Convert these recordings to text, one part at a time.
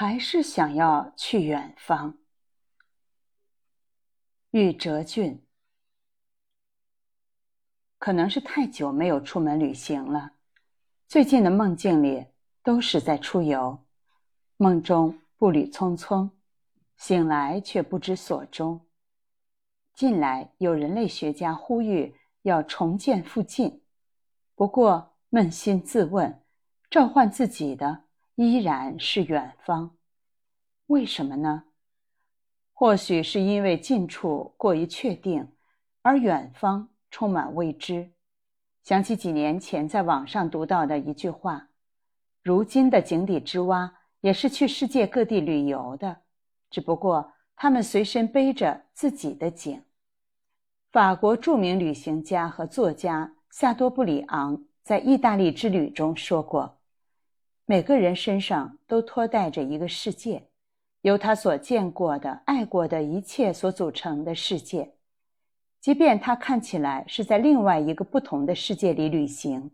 还是想要去远方。玉哲俊，可能是太久没有出门旅行了，最近的梦境里都是在出游，梦中步履匆匆，醒来却不知所终。近来有人类学家呼吁要重建附近，不过扪心自问，召唤自己的依然是远方。为什么呢？或许是因为近处过于确定，而远方充满未知。想起几年前在网上读到的一句话：“如今的井底之蛙也是去世界各地旅游的，只不过他们随身背着自己的井。”法国著名旅行家和作家夏多布里昂在意大利之旅中说过：“每个人身上都托带着一个世界，由他所见过的、爱过的一切所组成的世界。即便他看起来是在另外一个不同的世界里旅行，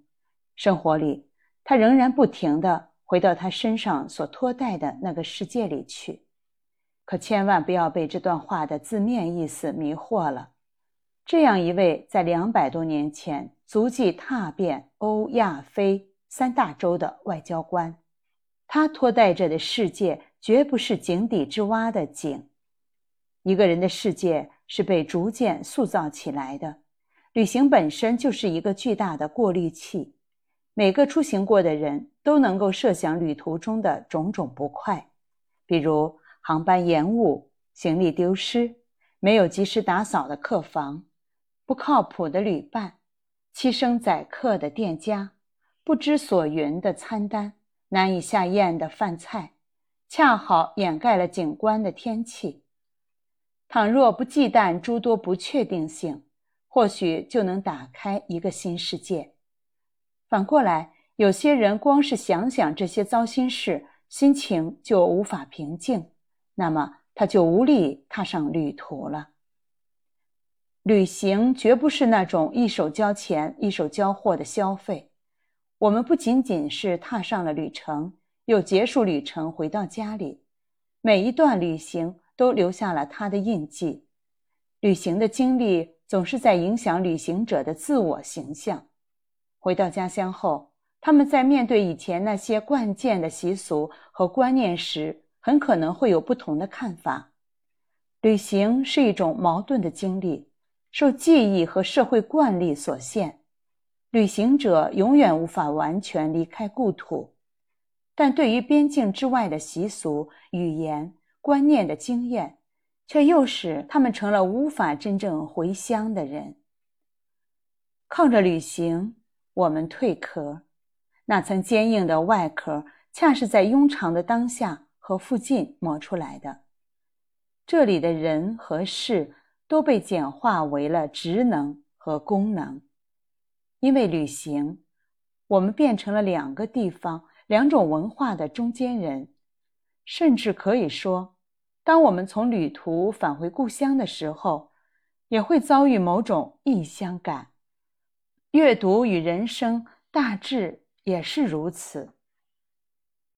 生活里他仍然不停地回到他身上所托带的那个世界里去。可千万不要被这段话的字面意思迷惑了。”这样一位在两百多年前足迹踏遍欧亚非三大洲的外交官，他托带着的世界绝不是井底之蛙的井。一个人的世界是被逐渐塑造起来的，旅行本身就是一个巨大的过滤器。每个出行过的人都能够设想旅途中的种种不快，比如航班延误、行李丢失、没有及时打扫的客房。不靠谱的旅伴，欺生宰客的店家，不知所云的餐单，难以下咽的饭菜，恰好掩盖了景观的天气。倘若不忌惮诸多不确定性，或许就能打开一个新世界。反过来，有些人光是想想这些糟心事，心情就无法平静，那么他就无力踏上旅途了。旅行绝不是那种一手交钱一手交货的消费，我们不仅仅是踏上了旅程，又结束旅程回到家里，每一段旅行都留下了他的印记。旅行的经历总是在影响旅行者的自我形象。回到家乡后，他们在面对以前那些惯见的习俗和观念时，很可能会有不同的看法。旅行是一种矛盾的经历。受记忆和社会惯例所限，旅行者永远无法完全离开故土，但对于边境之外的习俗、语言、观念的经验，却又使他们成了无法真正回乡的人。靠着旅行，我们蜕壳，那层坚硬的外壳，恰是在庸长的当下和附近磨出来的。这里的人和事。都被简化为了职能和功能，因为旅行，我们变成了两个地方、两种文化的中间人，甚至可以说，当我们从旅途返回故乡的时候，也会遭遇某种异乡感。阅读与人生大致也是如此。